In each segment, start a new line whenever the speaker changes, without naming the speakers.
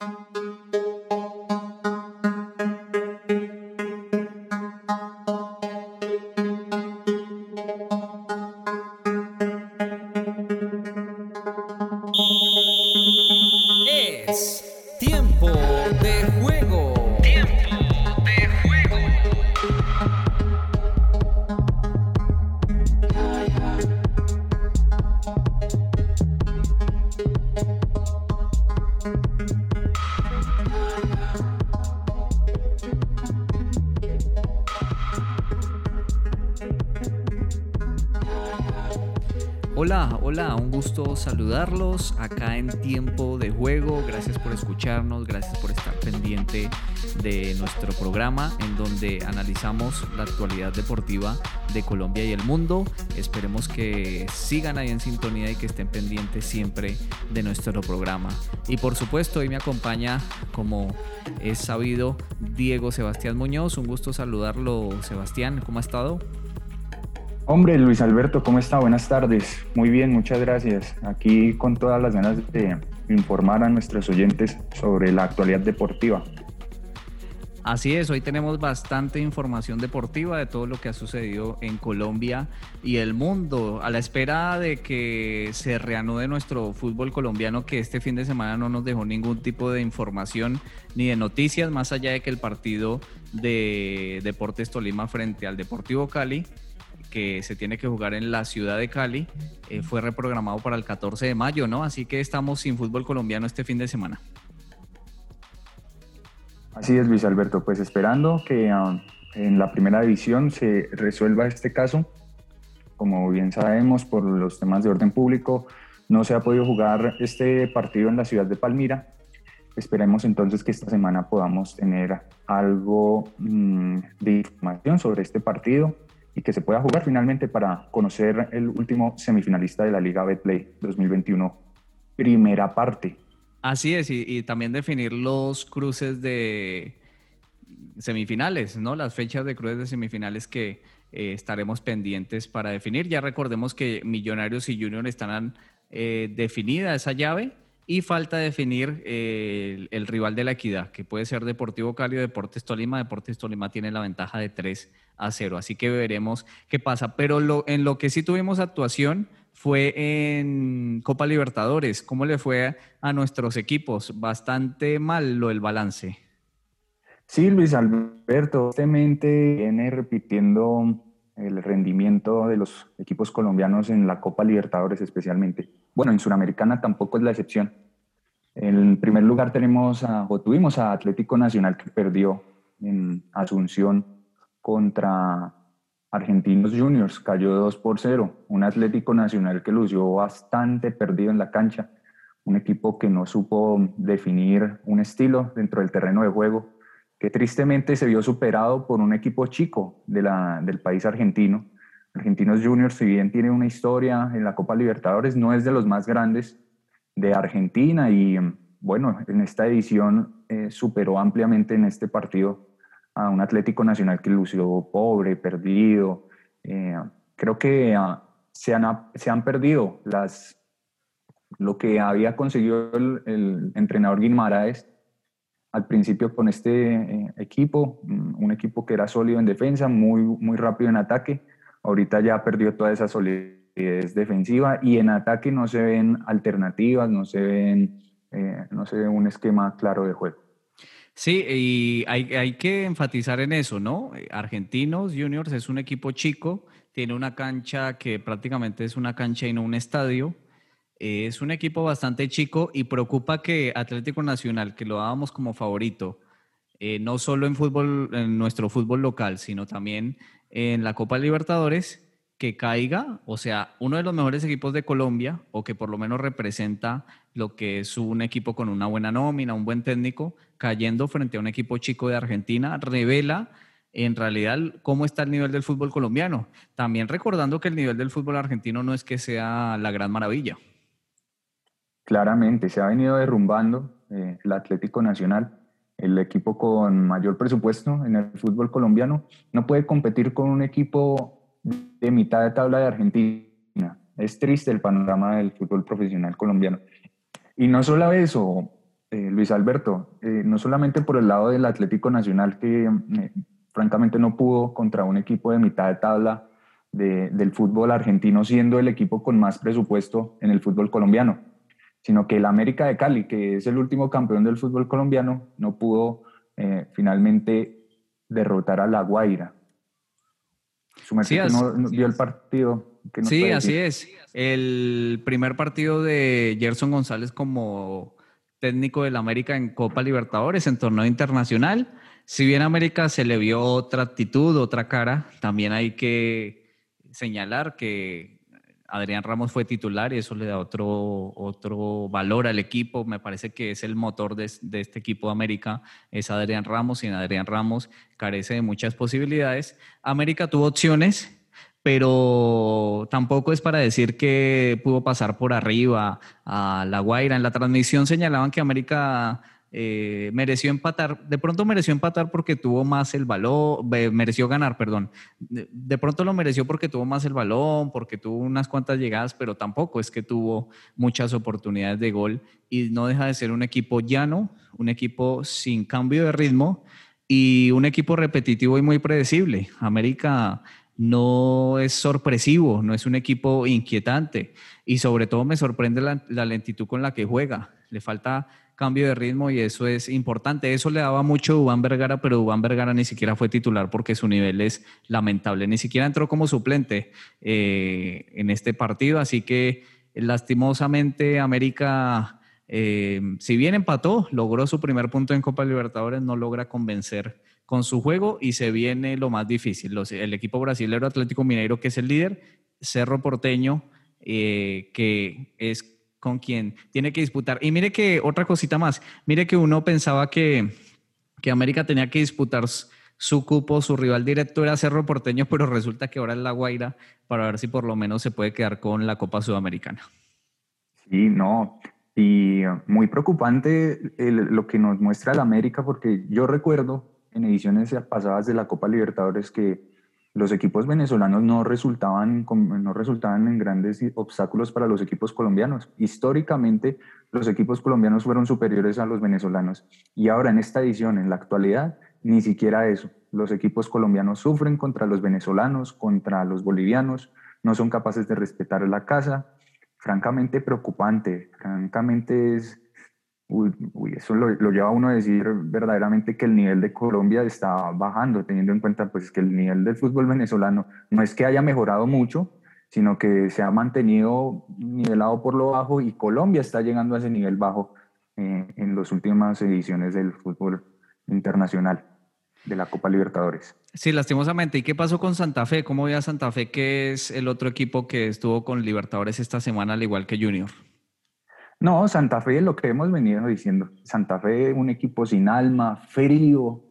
Música saludarlos acá en tiempo de juego. Gracias por escucharnos, gracias por estar pendiente de nuestro programa en donde analizamos la actualidad deportiva de Colombia y el mundo. Esperemos que sigan ahí en sintonía y que estén pendientes siempre de nuestro programa. Y por supuesto, hoy me acompaña, como es sabido, Diego Sebastián Muñoz. Un gusto saludarlo, Sebastián. ¿Cómo ha estado?
Hombre, Luis Alberto, ¿cómo está? Buenas tardes. Muy bien, muchas gracias. Aquí con todas las ganas de informar a nuestros oyentes sobre la actualidad deportiva.
Así es, hoy tenemos bastante información deportiva de todo lo que ha sucedido en Colombia y el mundo, a la espera de que se reanude nuestro fútbol colombiano, que este fin de semana no nos dejó ningún tipo de información ni de noticias, más allá de que el partido de Deportes Tolima frente al Deportivo Cali que se tiene que jugar en la ciudad de Cali, eh, fue reprogramado para el 14 de mayo, ¿no? Así que estamos sin fútbol colombiano este fin de semana.
Así es, Luis Alberto, pues esperando que ah, en la primera división se resuelva este caso. Como bien sabemos, por los temas de orden público, no se ha podido jugar este partido en la ciudad de Palmira. Esperemos entonces que esta semana podamos tener algo mm, de información sobre este partido y que se pueda jugar finalmente para conocer el último semifinalista de la Liga Betplay 2021, primera parte.
Así es, y, también definir los cruces de semifinales, ¿no? Las fechas de cruces de semifinales que eh, estaremos pendientes para definir. Ya recordemos que Millonarios y Junior están eh, definida esa llave y falta definir eh, el, rival de la equidad, que puede ser Deportivo Cali o Deportes Tolima. Deportes Tolima tiene la ventaja de 3 a 0, así que veremos qué pasa. Pero lo, en lo que sí tuvimos actuación fue en Copa Libertadores. ¿Cómo le fue a nuestros equipos? Bastante mal lo del balance.
Sí, Luis Alberto, tristemente viene repitiendo el rendimiento de los equipos colombianos en la Copa Libertadores especialmente. Bueno, en Suramericana tampoco es la excepción. En primer lugar tenemos a, o tuvimos a Atlético Nacional que perdió en Asunción contra Argentinos Juniors, cayó 2 por 0. Un Atlético Nacional que lució bastante perdido en la cancha, un equipo que no supo definir un estilo dentro del terreno de juego que tristemente se vio superado por un equipo chico del país argentino. Argentinos Juniors, si bien tiene una historia en la Copa Libertadores, no es de los más grandes de Argentina y bueno, en esta edición eh, superó ampliamente en este partido a un Atlético Nacional que lució pobre, perdido. Eh, creo que ah, se, han, se han perdido las, lo que había conseguido el, el entrenador Guimaraes al principio con este eh, equipo, mm, un equipo que era sólido en defensa, muy, muy rápido en ataque. Ahorita ya perdió toda esa solidez defensiva y en ataque no se ven alternativas, no se ven, eh, no se ve un esquema claro de juego.
Sí, y hay, hay, que enfatizar en eso, ¿no? Argentinos Juniors es un equipo chico, tiene una cancha que prácticamente es una cancha y no un estadio. Es un equipo bastante chico y preocupa que Atlético Nacional, que lo dábamos como favorito, eh, no solo en fútbol, en nuestro fútbol local, sino también en la Copa Libertadores, que caiga, o sea, uno de los mejores equipos de Colombia, o que por lo menos representa lo que es un equipo con una buena nómina, un buen técnico, cayendo frente a un equipo chico de Argentina, revela en realidad cómo está el nivel del fútbol colombiano. También recordando que el nivel del fútbol argentino no es que sea la gran maravilla.
Claramente, se ha venido derrumbando eh, el Atlético Nacional, el equipo con mayor presupuesto en el fútbol colombiano, no puede competir con un equipo de mitad de tabla de Argentina. Es triste el panorama del fútbol profesional colombiano. Y no solo eso, eh, Luis Alberto, eh, no solamente por el lado del Atlético Nacional, que francamente no pudo contra un equipo de mitad de tabla del fútbol argentino, siendo el equipo con más presupuesto en el fútbol colombiano, sino que el América de Cali, que es el último campeón del fútbol colombiano, no pudo finalmente derrotar a La Guaira.
sí, no, vio el partido. sí, así es. El primer partido de Gerson González como técnico del América en Copa Libertadores, en torneo internacional. Si bien América se le vio otra actitud, otra cara, también hay que señalar que Adrián Ramos fue titular y eso le da otro, otro valor al equipo. Me parece que es el motor de, de este equipo de América, es Adrián Ramos. en Adrián Ramos carece de muchas posibilidades. América tuvo opciones, pero tampoco es para decir que pudo pasar por arriba a La Guaira. En la transmisión señalaban que América eh, mereció empatar, de pronto mereció empatar porque tuvo más el balón, mereció ganar, perdón. De, pronto lo mereció porque tuvo más el balón, porque tuvo unas cuantas llegadas, pero tampoco es que tuvo muchas oportunidades de gol y no deja de ser un equipo llano, un equipo sin cambio de ritmo y un equipo repetitivo y muy predecible. América no es sorpresivo, no es un equipo inquietante y sobre todo me sorprende la, lentitud con la que juega. Le falta cambio de ritmo y eso es importante. Eso le daba mucho a Dubán Vergara, pero Dubán Vergara ni siquiera fue titular porque su nivel es lamentable. Ni siquiera entró como suplente eh, en este partido, así que lastimosamente América, eh, si bien empató, logró su primer punto en Copa Libertadores, no logra convencer con su juego y se viene lo más difícil. el equipo brasilero Atlético Mineiro, que es el líder, Cerro Porteño, eh, que es con quien tiene que disputar. Y mire que otra cosita más, mire que uno pensaba que, que América tenía que disputar su cupo, su rival directo era Cerro Porteño, pero resulta que ahora es La Guaira para ver si por lo menos se puede quedar con la Copa Sudamericana.
Sí, no, y muy preocupante lo que nos muestra la América, porque yo recuerdo en ediciones pasadas de la Copa Libertadores que los equipos venezolanos no resultaban, no resultaban en grandes obstáculos para los equipos colombianos. Históricamente, los equipos colombianos fueron superiores a los venezolanos. Y ahora en esta edición, en la actualidad, ni siquiera eso. Los equipos colombianos sufren contra los venezolanos, contra los bolivianos, no son capaces de respetar la casa. Francamente preocupante, francamente es Uy, eso lo, lleva a uno a decir verdaderamente que el nivel de Colombia está bajando, teniendo en cuenta pues que el nivel del fútbol venezolano no es que haya mejorado mucho, sino que se ha mantenido nivelado por lo bajo y Colombia está llegando a ese nivel bajo eh, en las últimas ediciones del fútbol internacional de la Copa Libertadores.
Sí, lastimosamente. ¿Y qué pasó con Santa Fe? ¿Cómo ve a Santa Fe, que es el otro equipo que estuvo con Libertadores esta semana, al igual que Junior?
No, Santa Fe, lo que hemos venido diciendo, Santa Fe, un equipo sin alma, frío.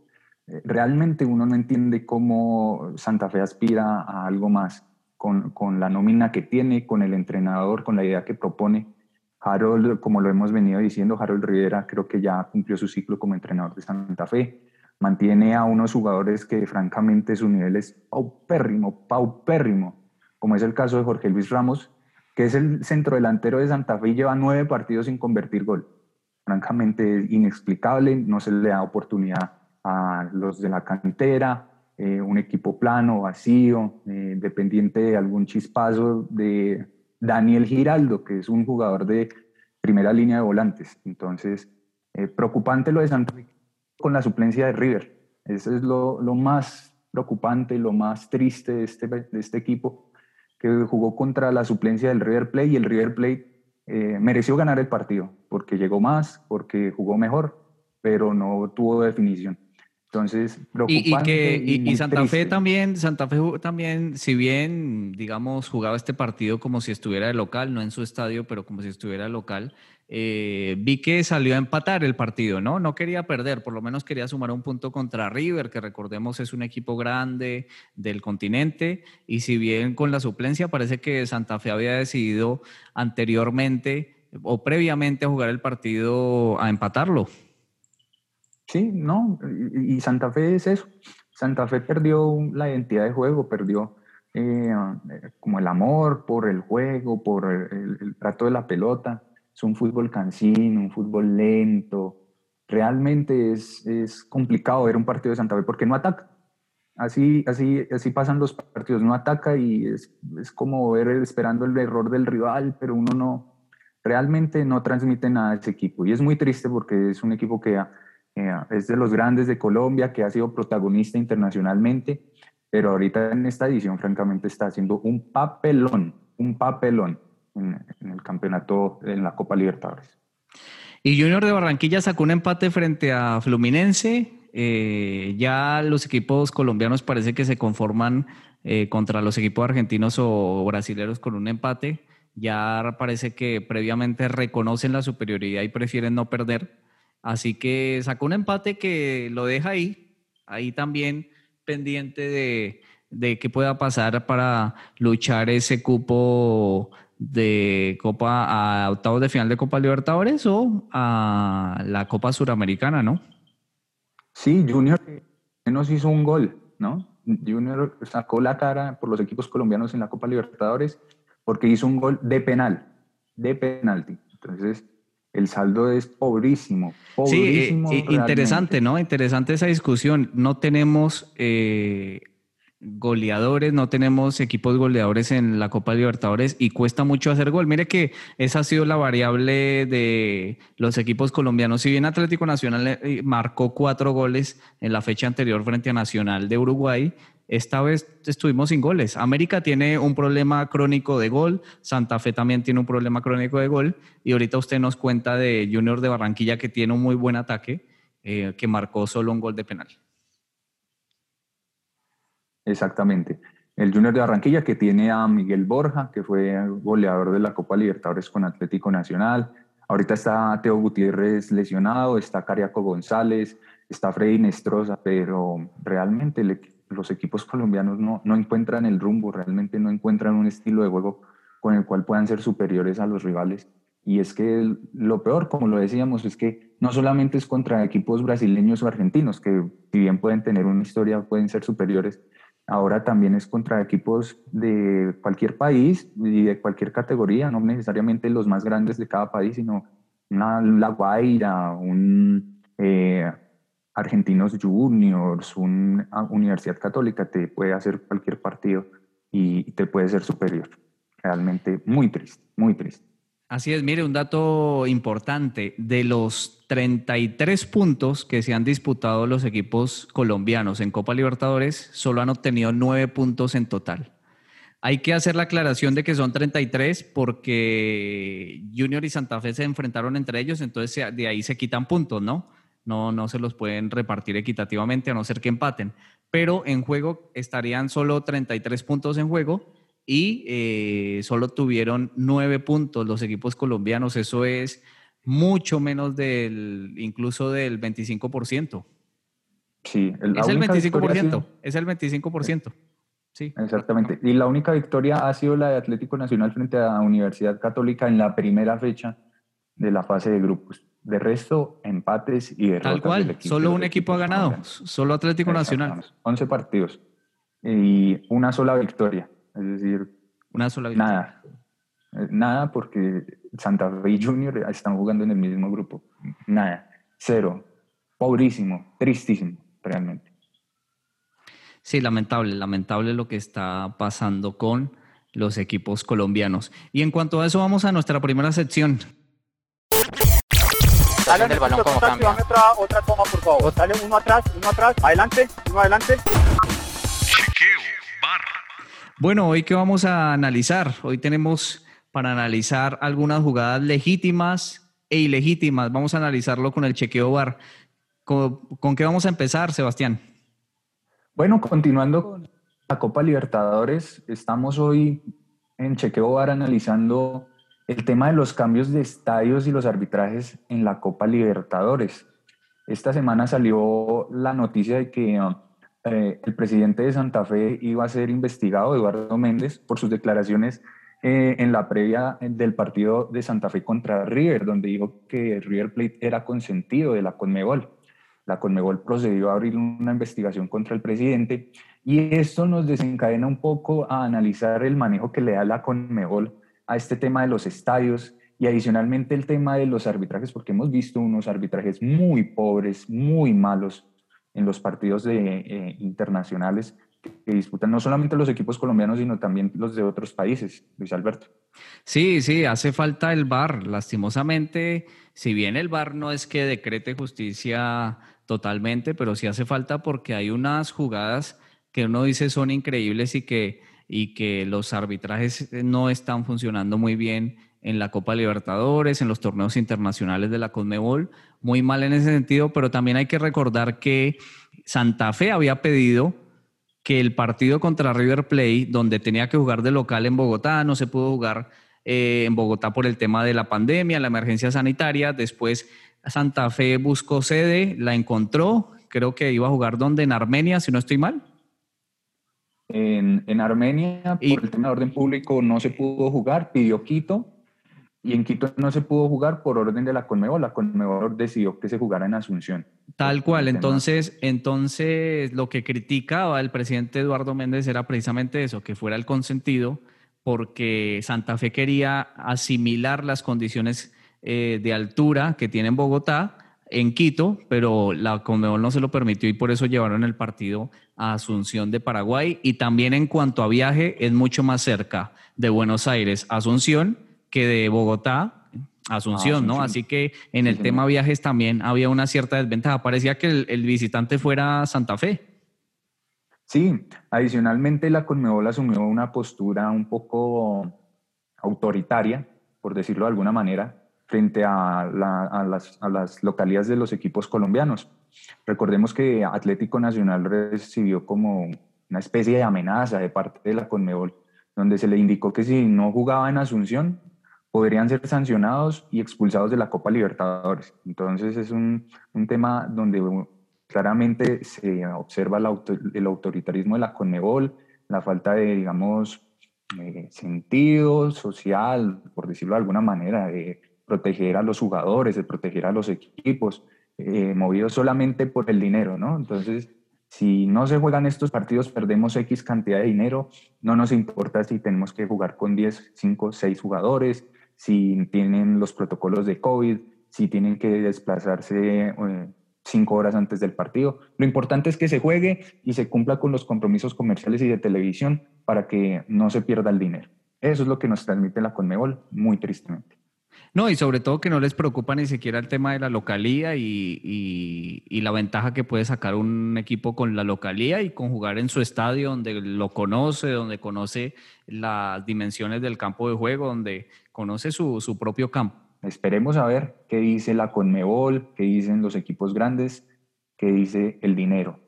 Eh, realmente uno no entiende cómo Santa Fe aspira a algo más con, con la nómina que tiene, con el entrenador, con la idea que propone. Harold, como lo hemos venido diciendo, Harold Rivera creo que ya cumplió su ciclo como entrenador de Santa Fe. Mantiene a unos jugadores que francamente su nivel es paupérrimo, paupérrimo, como es el caso de Jorge Luis Ramos, que es el centrodelantero de Santa Fe y lleva nueve partidos sin convertir gol. Francamente es inexplicable, no se le da oportunidad a los de la cantera, eh, un equipo plano, vacío, eh, dependiente de algún chispazo de Daniel Giraldo, que es un jugador de primera línea de volantes. Entonces, eh, preocupante lo de Santa Fe con la suplencia de River. Eso es lo, lo más preocupante, lo más triste de este, de este equipo, que jugó contra la suplencia del River Plate y el River Plate eh, mereció ganar el partido porque llegó más, porque jugó mejor, pero no tuvo definición. Entonces,
preocupante. Y, que, y, Santa Fe también, Santa Fe también, si bien, digamos, jugaba este partido como si estuviera de local, no en su estadio, pero como si estuviera local, eh, vi que salió a empatar el partido, ¿no? No quería perder, por lo menos quería sumar un punto contra River, que recordemos es un equipo grande del continente, y si bien con la suplencia parece que Santa Fe había decidido anteriormente o previamente a jugar el partido a empatarlo.
Sí, no, y Santa Fe es eso. Santa Fe perdió la identidad de juego, perdió eh, como el amor por el juego, por el trato de la pelota es un fútbol cansino, un fútbol lento. Realmente es, es complicado ver un partido de Santa Fe porque no ataca. Así, así, así pasan los partidos, no ataca y es, es como ver esperando el error del rival, pero uno no, realmente no transmite nada a ese equipo. Y es muy triste porque es un equipo que eh, es de los grandes de Colombia, que ha sido protagonista internacionalmente, pero ahorita en esta edición francamente está haciendo un papelón, un papelón en, el campeonato, en la Copa Libertadores.
Y Junior de Barranquilla sacó un empate frente a Fluminense. Eh, ya los equipos colombianos parece que se conforman eh, contra los equipos argentinos o brasileños con un empate ya parece que previamente reconocen la superioridad y prefieren no perder. Así que sacó un empate que lo deja ahí, ahí también pendiente de, de qué pueda pasar para luchar ese cupo de Copa a octavos de final de Copa Libertadores o a la Copa Suramericana, ¿no?
Sí, Junior menos hizo un gol, ¿no? Junior sacó la cara por los equipos colombianos en la Copa Libertadores porque hizo un gol de penal, de penalti. Entonces, el saldo es pobrísimo. pobrísimo
sí, interesante, ¿no? Interesante esa discusión. No tenemos eh, goleadores, no tenemos equipos goleadores en la Copa Libertadores y cuesta mucho hacer gol. Mire que esa ha sido la variable de los equipos colombianos. Si bien Atlético Nacional eh, marcó cuatro goles en la fecha anterior frente a Nacional de Uruguay, esta vez estuvimos sin goles. América tiene un problema crónico de gol, Santa Fe también tiene un problema crónico de gol y ahorita usted nos cuenta de Junior de Barranquilla que tiene un muy buen ataque, eh, que marcó solo un gol de penal.
Exactamente. El Junior de Barranquilla que tiene a Miguel Borja, que fue goleador de la Copa Libertadores con Atlético Nacional. Ahorita está Teo Gutiérrez lesionado, está Cariaco González, está Freddy Nestroza, pero realmente el los equipos colombianos no, no encuentran el rumbo, realmente no encuentran un estilo de juego con el cual puedan ser superiores a los rivales. Y es que lo peor, como lo decíamos, es que no solamente es contra equipos brasileños o argentinos, que si bien pueden tener una historia, pueden ser superiores, ahora también es contra equipos de cualquier país y de cualquier categoría, no necesariamente los más grandes de cada país, sino una La Guaira, un eh, Argentinos Juniors, una universidad católica te puede hacer cualquier partido y te puede ser superior. Realmente muy triste, muy triste.
Así es, mire, un dato importante, de los 33 puntos que se han disputado los equipos colombianos en Copa Libertadores, solo han obtenido 9 puntos en total. Hay que hacer la aclaración de que son 33 porque Junior y Santa Fe se enfrentaron entre ellos, entonces de ahí se quitan puntos, ¿no? no, no se los pueden repartir equitativamente a no ser que empaten. Pero en juego estarían solo 33 puntos en juego y eh, solo tuvieron 9 puntos los equipos colombianos. Eso es mucho menos del, incluso del 25%.
Sí,
es el 25%, es el 25%. Sí.
Exactamente. Y la única victoria ha sido la de Atlético Nacional frente a Universidad Católica en la primera fecha de la fase de grupos. De resto, empates y derrotas.
Tal cual, solo un equipo ha ganado, solo Atlético Nacional.
11 partidos y una sola victoria, es decir,
una sola victoria.
Nada, eh, nada porque Santa Fe y Junior están jugando en el mismo grupo. Nada, cero, pobrísimo, tristísimo, realmente.
Sí, lamentable, lamentable lo que está pasando con los equipos colombianos. Y en cuanto a eso, vamos a nuestra primera sección.
Dale el balón como cambia. Otra, otra toma, por favor. Dale uno atrás, uno atrás, adelante, uno adelante.
Bueno, hoy qué vamos a analizar. Hoy tenemos para analizar algunas jugadas legítimas e ilegítimas. Vamos a analizarlo con el chequeo bar. ¿Con, con qué vamos a empezar, Sebastián?
Bueno, continuando con la Copa Libertadores, estamos hoy en chequeo bar analizando el tema de los cambios de estadios y los arbitrajes en la Copa Libertadores. Esta semana salió la noticia de que eh, el presidente de Santa Fe iba a ser investigado, Eduardo Méndez, por sus declaraciones eh, en la previa del partido de Santa Fe contra River, donde dijo que River Plate era consentido de la Conmebol. La Conmebol procedió a abrir una investigación contra el presidente y esto nos desencadena un poco a analizar el manejo que le da la Conmebol a este tema de los estadios y adicionalmente el tema de los arbitrajes, porque hemos visto unos arbitrajes muy pobres, muy malos en los partidos de, eh, internacionales que disputan no solamente los equipos colombianos, sino también los de otros países, Luis Alberto.
Sí, sí, hace falta el VAR. Lastimosamente, si bien el VAR no es que decrete justicia totalmente, pero sí hace falta porque hay unas jugadas que uno dice son increíbles y que, y que los arbitrajes no están funcionando muy bien en la Copa Libertadores, en los torneos internacionales de la Conmebol, muy mal en ese sentido, pero también hay que recordar que Santa Fe había pedido que el partido contra River Plate, donde tenía que jugar de local en Bogotá, no se pudo jugar eh, en Bogotá por el tema de la pandemia, la emergencia sanitaria, después Santa Fe buscó sede, la encontró, creo que iba a jugar donde, en Armenia, si no estoy mal.
En, en Armenia, por el tema de orden público, no se pudo jugar, pidió Quito, y en Quito no se pudo jugar por orden de la Conmebol. La Conmebol decidió que se jugara en Asunción.
Tal cual. Entonces, entonces lo que criticaba el presidente Eduardo Méndez era precisamente eso, que fuera el consentido, porque Santa Fe quería asimilar las condiciones eh, de altura que tiene en Bogotá en Quito, pero la Conmebol no se lo permitió y por eso llevaron el partido a Asunción de Paraguay. Y también en cuanto a viaje, es mucho más cerca de Buenos Aires Asunción que de Bogotá a Asunción, ¿no? Así que en el tema viajes también había una cierta desventaja. Parecía que el, visitante fuera Santa Fe.
Sí, adicionalmente la Conmebol asumió una postura un poco autoritaria, por decirlo de alguna manera, frente a, las, a, las, localidades de los equipos colombianos. Recordemos que Atlético Nacional recibió como una especie de amenaza de parte de la Conmebol, donde se le indicó que si no jugaba en Asunción, podrían ser sancionados y expulsados de la Copa Libertadores. Entonces es un, un tema donde claramente se observa el, autoritarismo de la Conmebol, la falta de, digamos, eh, sentido social, por decirlo de alguna manera, de proteger a los jugadores, de proteger a los equipos, eh, movidos solamente por el dinero, ¿no? Entonces, si no se juegan estos partidos, perdemos X cantidad de dinero, no nos importa si tenemos que jugar con 10, 5, 6 jugadores, si tienen los protocolos de COVID, si tienen que desplazarse eh, cinco horas antes del partido. Lo importante es que se juegue y se cumpla con los compromisos comerciales y de televisión para que no se pierda el dinero. Eso es lo que nos transmite la Conmebol, muy tristemente.
No, y sobre todo que no les preocupa ni siquiera el tema de la localía y, la ventaja que puede sacar un equipo con la localía y con jugar en su estadio donde lo conoce, donde conoce las dimensiones del campo de juego, donde conoce su, su propio campo.
Esperemos a ver qué dice la Conmebol, qué dicen los equipos grandes, qué dice el dinero.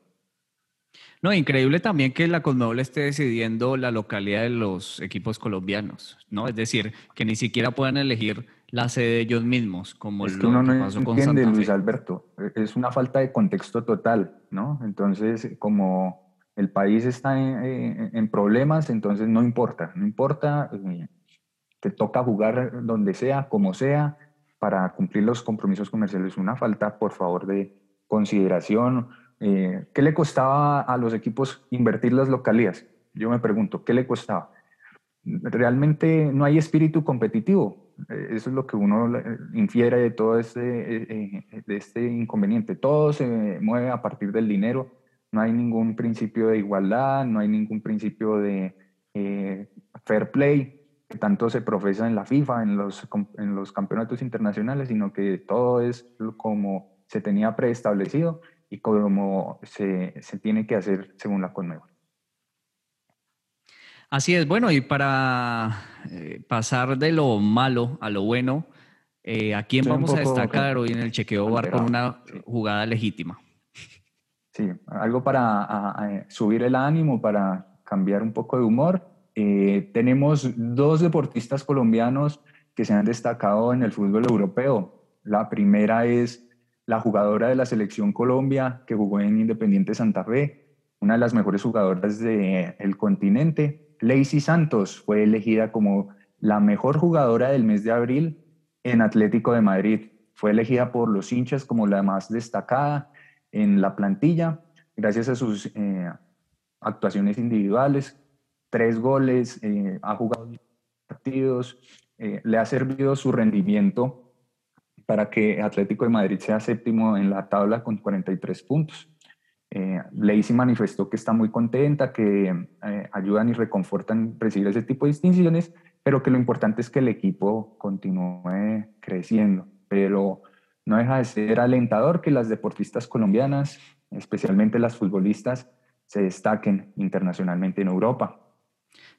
No, increíble también que la Conmebol esté decidiendo la localidad de los equipos colombianos, ¿no? Es decir, que ni siquiera puedan elegir la sede de ellos mismos, como
es que uno no entiende, Luis Alberto. Es una falta de contexto total, ¿no? Entonces, como el país está en, problemas, entonces no importa, no importa, eh, te toca jugar donde sea, como sea, para cumplir los compromisos comerciales. Una falta, por favor, de consideración. Eh, ¿Qué le costaba a los equipos invertir las localías? Yo me pregunto, ¿qué le costaba? Realmente no hay espíritu competitivo eh, eso es lo que uno eh, infiere de todo este, eh, de este inconveniente. Todo se mueve a partir del dinero. No hay ningún principio de igualdad, no hay ningún principio de fair play que tanto se profesa en la FIFA, en los, en los campeonatos internacionales, sino que todo es como se tenía preestablecido y como se, se tiene que hacer según la Conmebol.
Así es, bueno, y para eh, pasar de lo malo a lo bueno, eh, ¿a quién vamos a destacar hoy en el chequeo bar con una jugada legítima?
Sí, algo para subir el ánimo, para cambiar un poco de humor. Eh, tenemos dos deportistas colombianos que se han destacado en el fútbol europeo. La primera es la jugadora de la selección Colombia que jugó en Independiente Santa Fe, una de las mejores jugadoras del continente, Lacey Santos fue elegida como la mejor jugadora del mes de abril en Atlético de Madrid. Fue elegida por los hinchas como la más destacada en la plantilla, gracias a sus eh, actuaciones individuales, tres goles, eh, ha jugado partidos, eh, le ha servido su rendimiento para que Atlético de Madrid sea séptimo en la tabla con 43 puntos. Eh, Lacey manifestó que está muy contenta, que eh, ayudan y reconfortan recibir ese tipo de distinciones, pero que lo importante es que el equipo continúe creciendo. Pero no deja de ser alentador que las deportistas colombianas, especialmente las futbolistas, se destaquen internacionalmente en Europa.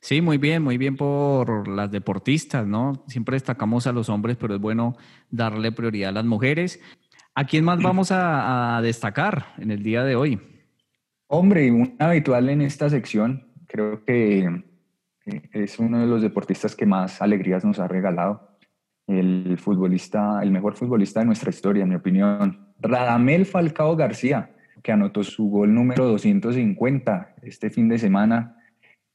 Sí, muy bien, muy bien por las deportistas, ¿no? Siempre destacamos a los hombres, pero es bueno darle prioridad a las mujeres. ¿A quién más vamos a, destacar en el día de hoy?
Hombre, un habitual en esta sección, creo que es uno de los deportistas que más alegrías nos ha regalado. El futbolista, el mejor futbolista de nuestra historia, en mi opinión. Radamel Falcao García, que anotó su gol número 250 este fin de semana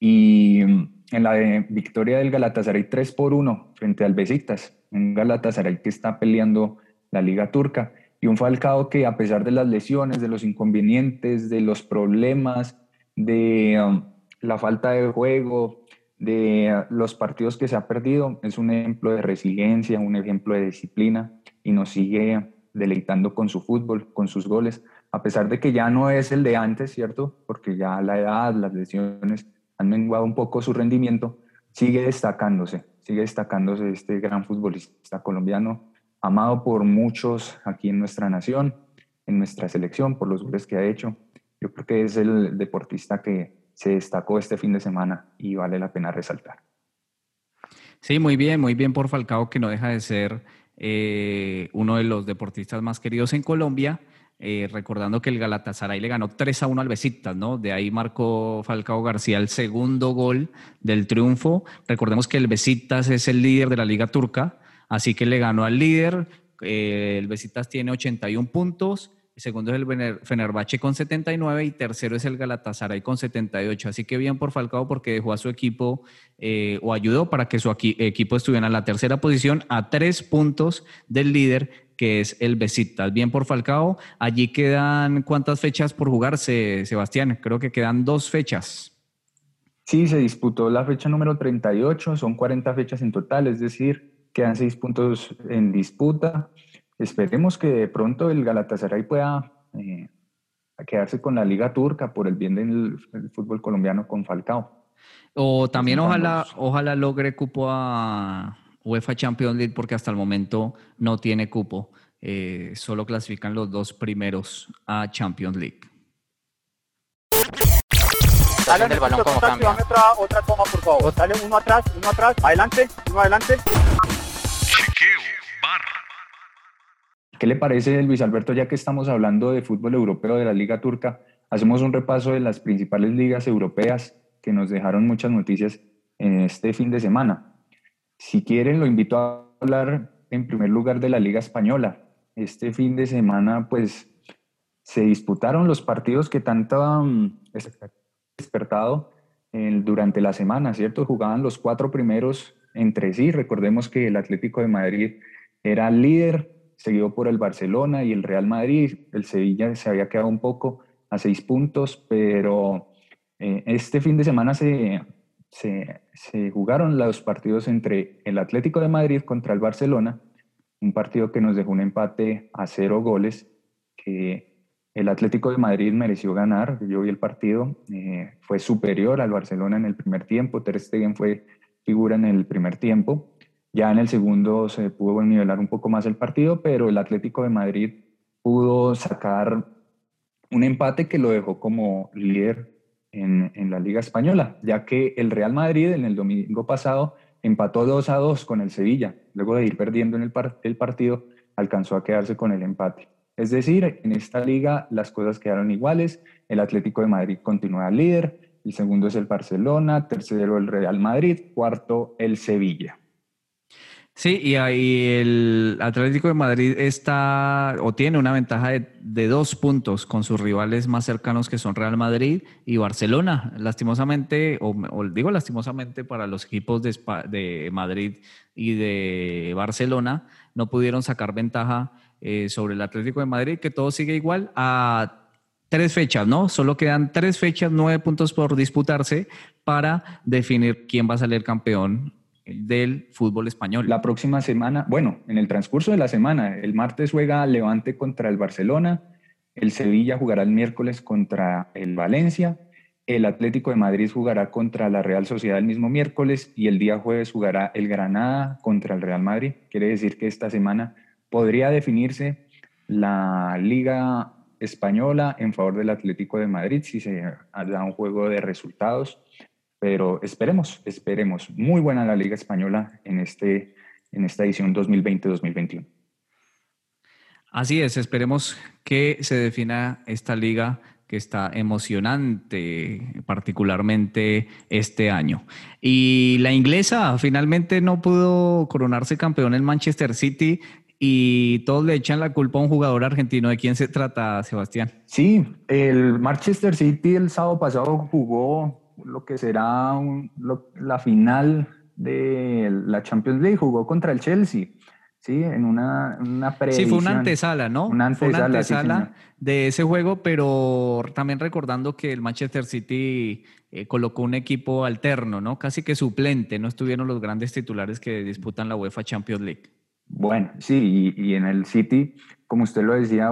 y mm, en la victoria del Galatasaray 3 por 1 frente al Besiktas, un Galatasaray que está peleando la liga turca y un Falcao que a pesar de las lesiones, de los inconvenientes, de los problemas, de um, la falta de juego, de uh, los partidos que se ha perdido, es un ejemplo de resiliencia, un ejemplo de disciplina y nos sigue deleitando con su fútbol, con sus goles, a pesar de que ya no es el de antes, ¿cierto? Porque ya la edad, las lesiones han menguado un poco su rendimiento, sigue destacándose, sigue destacándose este gran futbolista colombiano, amado por muchos aquí en nuestra nación, en nuestra selección, por los goles que ha hecho. Yo creo que es el deportista que se destacó este fin de semana y vale la pena resaltar.
Sí, muy bien, muy bien por Falcao, que no deja de ser eh, uno de los deportistas más queridos en Colombia eh, recordando que el Galatasaray le ganó 3 a 1 al Besiktas, ¿no? De ahí marcó Falcao García el segundo gol del triunfo. Recordemos que el Besiktas es el líder de la Liga Turca, así que le ganó al líder. Eh, el Besiktas tiene 81 puntos. El segundo es el Fenerbahce con 79 y tercero es el Galatasaray con 78. Así que bien por Falcao porque dejó a su equipo eh, o ayudó para que su equipo estuviera en la tercera posición a tres puntos del líder que es el Besiktas. Bien por Falcao. Allí quedan cuántas fechas por jugarse, Sebastián. Creo que quedan dos fechas.
Sí, se disputó la fecha número 38, son 40 fechas en total, es decir, quedan seis puntos en disputa. Esperemos que de pronto el Galatasaray pueda eh, quedarse con la Liga Turca por el bien del, fútbol colombiano con Falcao.
O también ojalá, ojalá logre cupo a, UEFA Champions League porque hasta el momento no tiene cupo. Eh, solo clasifican los dos primeros a Champions League.
Dale, del balón como cambia. Otra, otra toma, por favor. Dale uno atrás, uno atrás, adelante, uno adelante.
¿Qué le parece, Luis Alberto, ya que estamos hablando de fútbol europeo de la Liga Turca? Hacemos un repaso de las principales ligas europeas que nos dejaron muchas noticias en este fin de semana. Si quieren, lo invito a hablar en primer lugar de la Liga Española. Este fin de semana, pues, se disputaron los partidos que tanto han despertado durante la semana, ¿cierto? Jugaban los cuatro primeros entre sí. Recordemos que el Atlético de Madrid era líder, seguido por el Barcelona y el Real Madrid. El Sevilla se había quedado un poco a seis puntos, pero eh, este fin de semana se, se, jugaron los partidos entre el Atlético de Madrid contra el Barcelona, un partido que nos dejó un empate a cero goles, que el Atlético de Madrid mereció ganar, yo vi el partido, eh, fue superior al Barcelona en el primer tiempo, Ter Stegen fue figura en el primer tiempo, ya en el segundo se pudo nivelar un poco más el partido, pero el Atlético de Madrid pudo sacar un empate que lo dejó como líder en, la Liga Española, ya que el Real Madrid en el domingo pasado empató 2 a 2 con el Sevilla. Luego de ir perdiendo en el, el partido, alcanzó a quedarse con el empate. Es decir, en esta liga las cosas quedaron iguales. El Atlético de Madrid continúa líder, el segundo es el Barcelona, tercero el Real Madrid, cuarto el Sevilla.
Sí, y ahí el Atlético de Madrid está o tiene una ventaja de, dos puntos con sus rivales más cercanos que son Real Madrid y Barcelona. Lastimosamente, o, digo lastimosamente para los equipos de, de, Madrid y de Barcelona, no pudieron sacar ventaja eh, sobre el Atlético de Madrid, que todo sigue igual a tres fechas, ¿no? Solo quedan tres fechas, nueve puntos por disputarse para definir quién va a salir campeón del fútbol español.
La próxima semana, bueno, en el transcurso de la semana, el martes juega Levante contra el Barcelona, el Sevilla jugará el miércoles contra el Valencia, el Atlético de Madrid jugará contra la Real Sociedad el mismo miércoles y el día jueves jugará el Granada contra el Real Madrid. Quiere decir que esta semana podría definirse la Liga Española en favor del Atlético de Madrid si se da un juego de resultados. Pero esperemos, esperemos. Muy buena la Liga Española en, este, en esta edición 2020-2021.
Así es, esperemos que se defina esta liga que está emocionante, particularmente este año. Y la inglesa finalmente no pudo coronarse campeón en Manchester City y todos le echan la culpa a un jugador argentino. ¿De quién se trata, Sebastián?
Sí, el Manchester City el sábado pasado jugó lo que será la final de la Champions League, jugó contra el Chelsea. Sí, en una, una
Sí, fue una antesala, ¿no? Una antesala, fue una antesala de ese juego, pero también recordando que el Manchester City eh, colocó un equipo alterno, ¿no? Casi que suplente, no estuvieron los grandes titulares que disputan la UEFA Champions League.
Bueno, sí, y, en el City, como usted lo decía,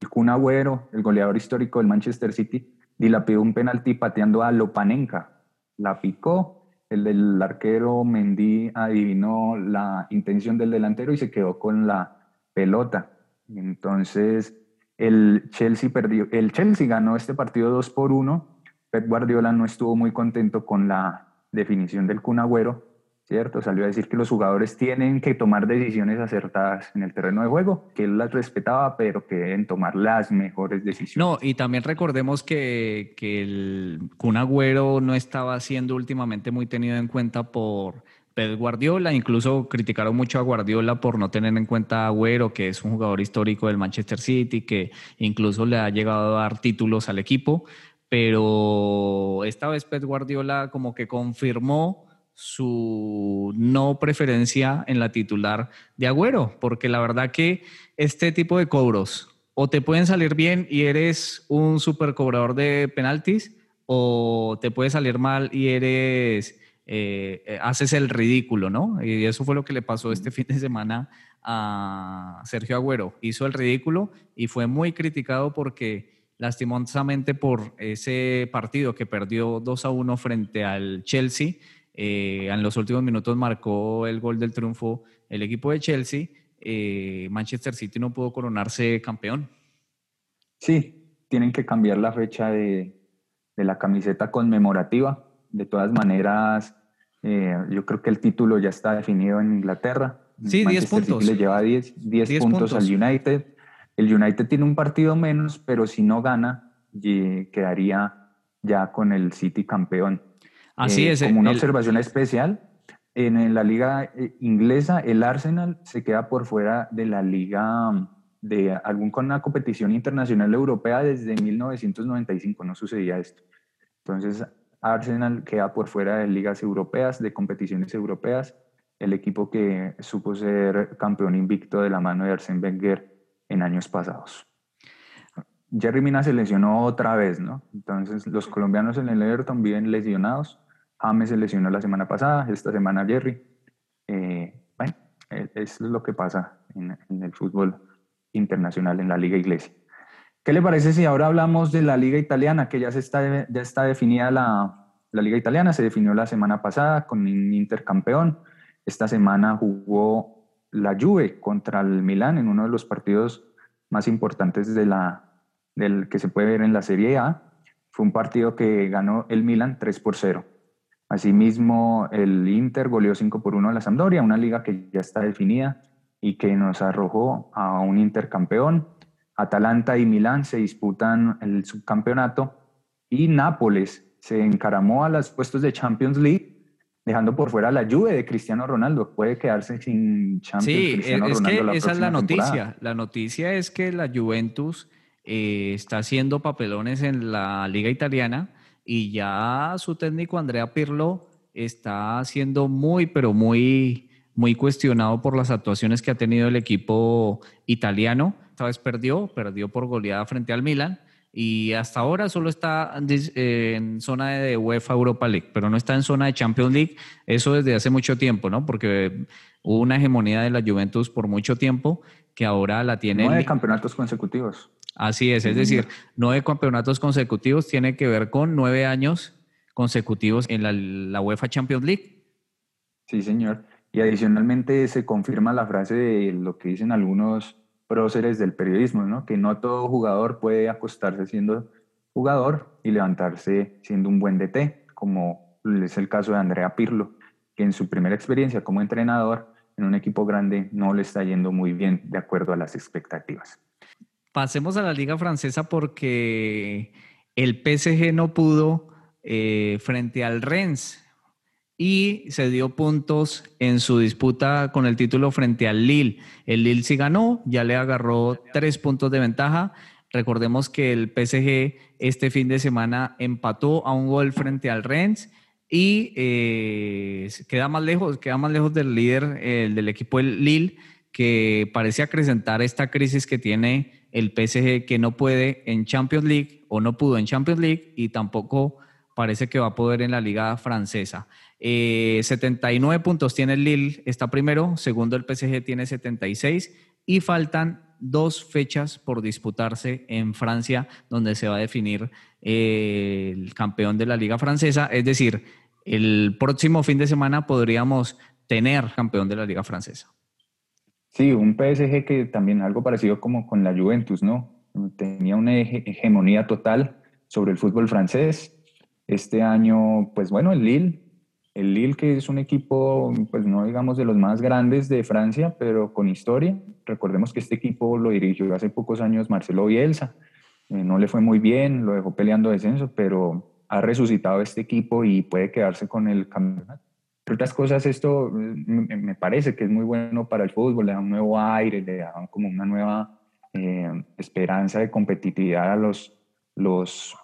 el Kun Agüero, el goleador histórico del Manchester City, dilapidó un penalti pateando a Lopanenka. La picó el del arquero Mendy adivinó la intención del delantero y se quedó con la pelota. Entonces, el Chelsea perdió, el Chelsea ganó este partido 2 por 1. Pep Guardiola no estuvo muy contento con la definición del Kun Agüero ¿cierto? Salió a decir que los jugadores tienen que tomar decisiones acertadas en el terreno de juego, que él las respetaba, pero que deben tomar las mejores decisiones.
No, y también recordemos que, que el Kun Agüero no estaba siendo últimamente muy tenido en cuenta por Pep Guardiola, incluso criticaron mucho a Guardiola por no tener en cuenta a Agüero, que es un jugador histórico del Manchester City, que incluso le ha llegado a dar títulos al equipo, pero esta vez Pep Guardiola como que confirmó su no preferencia en la titular de Agüero, porque la verdad que este tipo de cobros o te pueden salir bien y eres un super cobrador de penaltis, o te puede salir mal y eres, eh, eh, haces el ridículo, ¿no? Y eso fue lo que le pasó este fin de semana a Sergio Agüero. Hizo el ridículo y fue muy criticado porque lastimosamente por ese partido que perdió 2 a 1 frente al Chelsea, eh, en los últimos minutos marcó el gol del triunfo el equipo de Chelsea. Eh, Manchester City no pudo coronarse campeón.
Sí, tienen que cambiar la fecha de, la camiseta conmemorativa. De todas maneras, eh, yo creo que el título ya está definido en Inglaterra.
Sí, 10 puntos.
le lleva 10, puntos, puntos, al United. El United tiene un partido menos, pero si no gana, quedaría ya con el City campeón.
Así eh, es.
Como una observación especial, en, la liga eh, inglesa el Arsenal se queda por fuera de la liga mm, de alguna competición internacional europea desde 1995, no sucedía esto. Entonces, Arsenal queda por fuera de ligas europeas, de competiciones europeas, el equipo que supo ser campeón invicto de la mano de Arsène Wenger en años pasados. Jerry Mina se lesionó otra vez, ¿no? Entonces, los colombianos en el Everton viven lesionados James se lesionó la semana pasada, esta semana Jerry. Eh, bueno, e, es lo que pasa en, el fútbol internacional, en la Liga Iglesia. ¿Qué le parece si ahora hablamos de la Liga Italiana, que ya, se está, ya está definida la, la Liga Italiana? Se definió la semana pasada con un intercampeón. Esta semana jugó la Juve contra el Milán en uno de los partidos más importantes de la, del que se puede ver en la Serie A. Fue un partido que ganó el Milán 3 por 0. Asimismo, el Inter goleó 5 por 1 a la Sampdoria, una liga que ya está definida y que nos arrojó a un Inter campeón. Atalanta y Milán se disputan el subcampeonato y Nápoles se encaramó a los puestos de Champions League, dejando por fuera la Juve de Cristiano Ronaldo. Puede quedarse sin Champions.
Sí, Cristiano es Ronaldo que esa es la noticia. La noticia es que la Juventus eh, está haciendo papelones en la liga italiana y ya su técnico Andrea Pirlo está siendo muy, pero muy, muy cuestionado por las actuaciones que ha tenido el equipo italiano. Esta vez perdió, perdió por goleada frente al Milan y hasta ahora solo está en zona de UEFA Europa League, pero no está en zona de Champions League, eso desde hace mucho tiempo, ¿no? Porque hubo una hegemonía de la Juventus por mucho tiempo que ahora la tiene...
Nueve campeonatos consecutivos.
Así es, es decir, nueve campeonatos consecutivos tiene que ver con nueve años consecutivos en la, la UEFA Champions League.
Sí, señor. Y adicionalmente se confirma la frase de lo que dicen algunos próceres del periodismo, ¿no? que no todo jugador puede acostarse siendo jugador y levantarse siendo un buen DT, como es el caso de Andrea Pirlo, que en su primera experiencia como entrenador en un equipo grande no le está yendo muy bien de acuerdo a las expectativas.
Pasemos a la liga francesa porque el PSG no pudo eh, frente al Rennes y se dio puntos en su disputa con el título frente al Lille. El Lille sí ganó, ya le agarró tres puntos de ventaja. Recordemos que el PSG este fin de semana empató a un gol frente al Rennes y eh, queda más lejos, queda más lejos del líder el del equipo del Lille que parece acrecentar esta crisis que tiene el PSG que no puede en Champions League o no pudo en Champions League y tampoco parece que va a poder en la liga francesa. 79 eh, puntos tiene el Lille, está primero, segundo el PSG tiene 76 y faltan dos fechas por disputarse en Francia, donde se va a definir eh, el campeón de la liga francesa. Es decir, el próximo fin de semana podríamos tener campeón de la liga francesa.
Sí, un PSG que también algo parecido como con la Juventus, ¿no? Tenía una hegemonía total sobre el fútbol francés. Este año, pues bueno, el Lille el Lille, que es un equipo, pues no digamos de los más grandes de Francia, pero con historia. Recordemos que este equipo lo dirigió hace pocos años Marcelo Bielsa. Eh, no le fue muy bien, lo dejó peleando descenso, pero ha resucitado este equipo y puede quedarse con el campeonato. Entre otras cosas, esto mm, me parece que es muy bueno para el fútbol, le da un nuevo aire, le da como una nueva eh, esperanza de competitividad a los, los,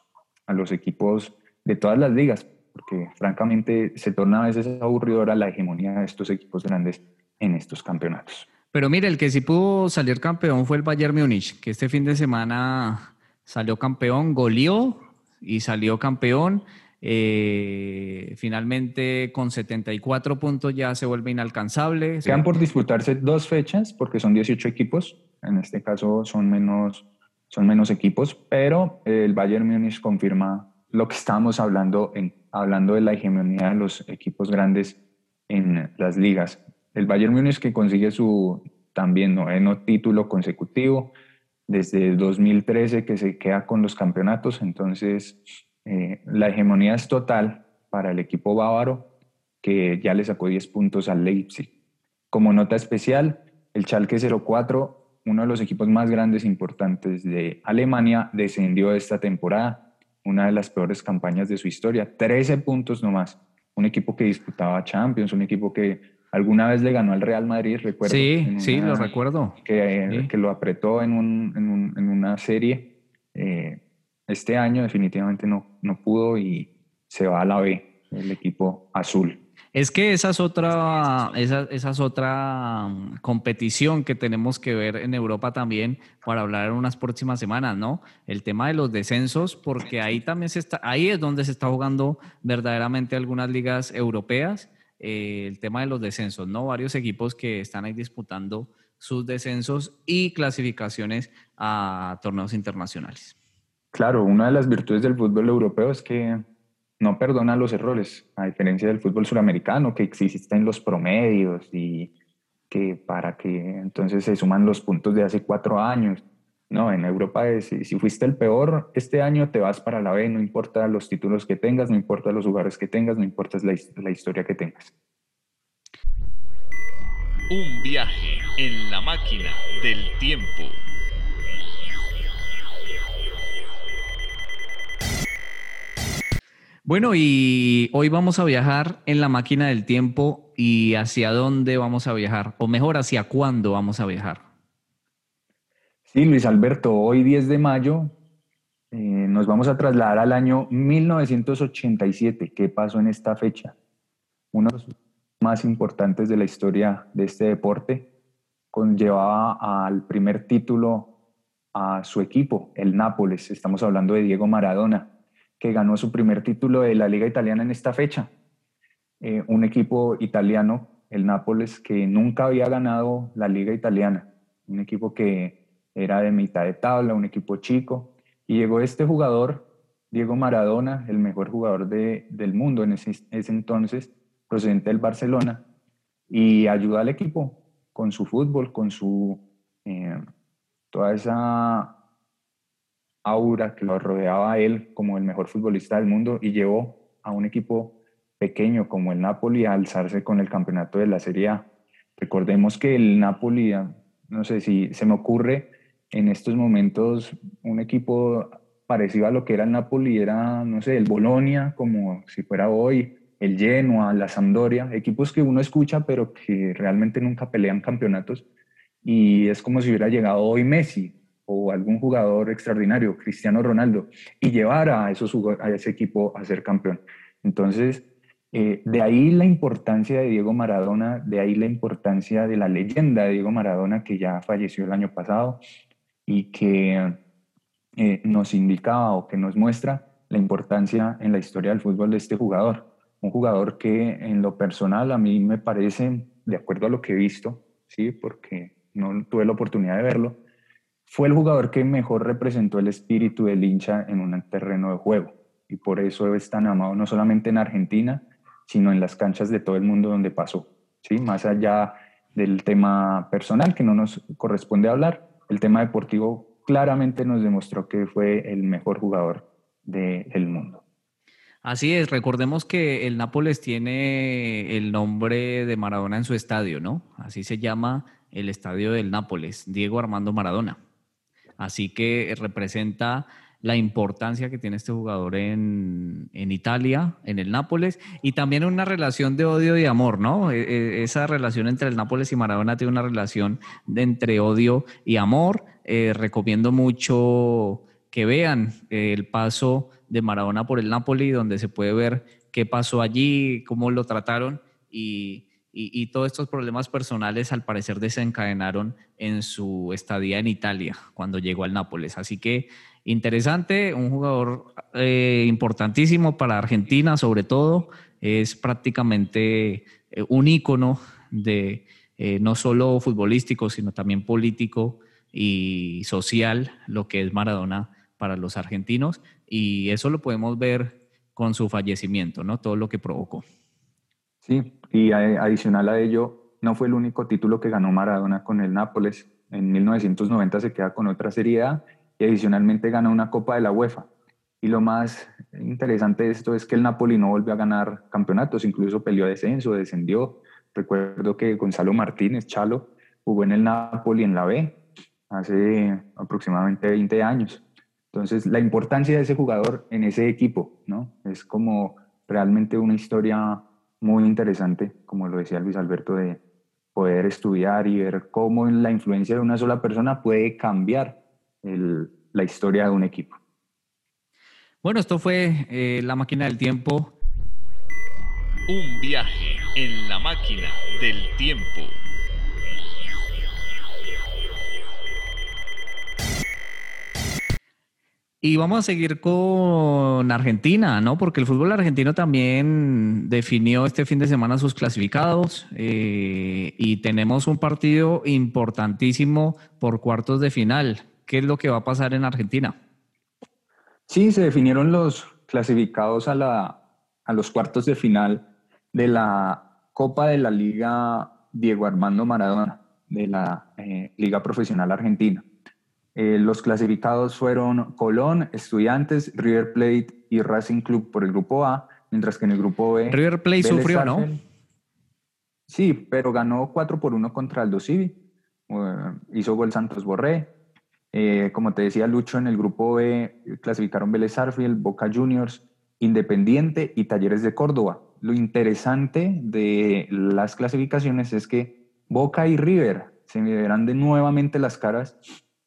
a los equipos de todas las ligas porque francamente se torna a veces aburridora la hegemonía de estos equipos grandes en estos campeonatos.
Pero mire, el que sí pudo salir campeón fue el Bayern Múnich, que este fin de semana salió campeón, goleó y salió campeón. Eh, finalmente con 74 puntos ya se vuelve inalcanzable.
Quedan por disputarse dos fechas porque son 18 equipos, en este caso son menos, son menos equipos, pero el Bayern Múnich confirma lo que estábamos hablando en hablando de la hegemonía de los equipos grandes en las ligas. El Bayern Múnich que consigue su también noveno título consecutivo desde 2013 que se queda con los campeonatos, entonces eh, la hegemonía es total para el equipo bávaro que ya le sacó 10 puntos al Leipzig. Como nota especial, el Schalke 04, uno de los equipos más grandes e importantes de Alemania, descendió esta temporada una de las peores campañas de su historia. 13 puntos nomás. Un equipo que disputaba Champions, un equipo que alguna vez le ganó al Real Madrid, recuerdo.
Sí, sí, lo recuerdo.
Que, que lo apretó en, un, en, un, en una serie. Eh, este año definitivamente no, no pudo y se va a la B, el equipo azul.
Es que esa es otra, esa, es otra mm, competición que tenemos que ver en Europa también para hablar en unas próximas semanas, ¿no? El tema de los descensos, porque ahí también se está, ahí es donde se está jugando verdaderamente algunas ligas europeas, eh, el tema de los descensos, ¿no? Varios equipos que están ahí disputando sus descensos y clasificaciones a torneos internacionales.
Claro, una de las virtudes del fútbol europeo es que no perdona los errores, a diferencia del fútbol suramericano, que existen los promedios y que para que entonces se suman los puntos de hace cuatro años. No, en Europa es, si fuiste el peor este año, te vas para la B, no importa los títulos que tengas, no importa los lugares que tengas, no importa la historia que tengas.
Un viaje en la máquina del tiempo.
Bueno, y hoy vamos a viajar en la máquina del tiempo y hacia dónde vamos a viajar, o mejor, hacia cuándo vamos a viajar.
Sí, Luis Alberto, hoy 10 de mayo eh, nos vamos a trasladar al año 1987. ¿Qué pasó en esta fecha? Uno de los más importantes de la historia de este deporte, conllevaba al primer título a su equipo, el Nápoles. Estamos hablando de Diego Maradona, que ganó su primer título de la Liga Italiana en esta fecha. Eh, un equipo italiano, el Nápoles, que nunca había ganado la Liga Italiana. Un equipo que era de mitad de tabla, un equipo chico. Y llegó este jugador, Diego Maradona, el mejor jugador del mundo en ese, entonces, procedente del Barcelona, y ayuda al equipo con su fútbol, con su eh, toda esa aura que lo rodeaba a él como el mejor futbolista del mundo y llevó a un equipo pequeño como el Napoli a alzarse con el campeonato de la Serie A. Recordemos que el Napoli, no sé si se me ocurre en estos momentos un equipo parecido a lo que era el Napoli, era, no sé, el Bolonia, como si fuera hoy, el Genoa, la Sampdoria, equipos que uno escucha pero que realmente nunca pelean campeonatos y es como si hubiera llegado hoy Messi o algún jugador extraordinario, Cristiano Ronaldo, y llevara a, esos, a ese equipo a ser campeón. Entonces, eh, de ahí la importancia de Diego Maradona, de ahí la importancia de la leyenda de Diego Maradona, que ya falleció el año pasado y que eh, nos indicaba o que nos muestra la importancia en la historia del fútbol de este jugador. Un jugador que en lo personal a mí me parece, de acuerdo a lo que he visto, ¿sí? porque no tuve la oportunidad de verlo, fue el jugador que mejor representó el espíritu del hincha en un terreno de juego. Y por eso es tan amado no solamente en Argentina, sino en las canchas de todo el mundo donde pasó. ¿sí? Más allá del tema personal que no nos corresponde hablar, el tema deportivo claramente nos demostró que fue el mejor jugador del mundo.
Así es, recordemos que el Nápoles tiene el nombre de Maradona en su estadio, ¿no? Así se llama el estadio del Nápoles, Diego Armando Maradona. Así que representa la importancia que tiene este jugador en, Italia, en el Nápoles, y también una relación de odio y amor, ¿no? E, e, esa relación entre el Nápoles y Maradona tiene una relación de entre odio y amor. Eh, recomiendo mucho que vean el paso de Maradona por el Nápoles, donde se puede ver qué pasó allí, cómo lo trataron y y, todos estos problemas personales al parecer desencadenaron en su estadía en Italia cuando llegó al Nápoles. Así que interesante, un jugador eh, importantísimo para Argentina sobre todo, es prácticamente eh, un ícono de eh, no solo futbolístico, sino también político y social, lo que es Maradona para los argentinos. Y eso lo podemos ver con su fallecimiento, ¿no? Todo lo que provocó.
Sí, y adicional a ello, no fue el único título que ganó Maradona con el Nápoles. En 1990 se queda con otra Serie A y adicionalmente gana una Copa de la UEFA. Y lo más interesante de esto es que el Napoli no volvió a ganar campeonatos, incluso peleó descenso, descendió. Recuerdo que Gonzalo Martínez, Chalo, jugó en el Napoli en la B hace aproximadamente 20 años. Entonces, la importancia de ese jugador en ese equipo, ¿no? Es como realmente una historia muy interesante, como lo decía Luis Alberto, de poder estudiar y ver cómo la influencia de una sola persona puede cambiar la historia de un equipo.
Bueno, esto fue eh, La Máquina del Tiempo.
Un viaje en la máquina del tiempo.
Y vamos a seguir con Argentina, ¿no? Porque el fútbol argentino también definió este fin de semana sus clasificados eh, y tenemos un partido importantísimo por cuartos de final. ¿Qué es lo que va a pasar en Argentina?
Sí, se definieron los clasificados a, la, a los cuartos de final de la Copa de la Liga Diego Armando Maradona, de la eh, Liga Profesional Argentina. Eh, los clasificados fueron Colón, Estudiantes, River Plate y Racing Club por el grupo A, mientras que en el grupo B...
River Plate sufrió, ¿no?
Sí, pero ganó 4 por 1 contra Aldo Civi. hizo gol Santos Borré. Eh, como te decía Lucho, en el grupo B clasificaron Vélez Arfield, Boca Juniors, Independiente y Talleres de Córdoba. Lo interesante de las clasificaciones es que Boca y River se verán de nuevamente las caras